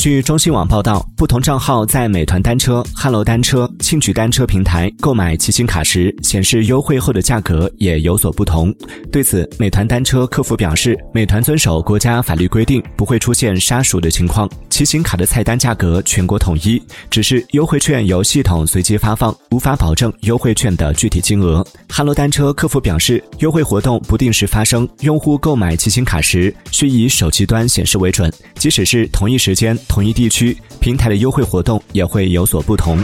据中新网报道，不同账号在美团单车、哈罗单车、庆举单车平台购买骑行卡时，显示优惠后的价格也有所不同。对此，美团单车客服表示，美团遵守国家法律规定，不会出现杀熟的情况。骑行卡的菜单价格全国统一，只是优惠券由系统随机发放，无法保证优惠券的具体金额。哈罗单车客服表示，优惠活动不定时发生，用户购买骑行卡时需以手机端显示为准，即使是同一时间。同一地区平台的优惠活动也会有所不同。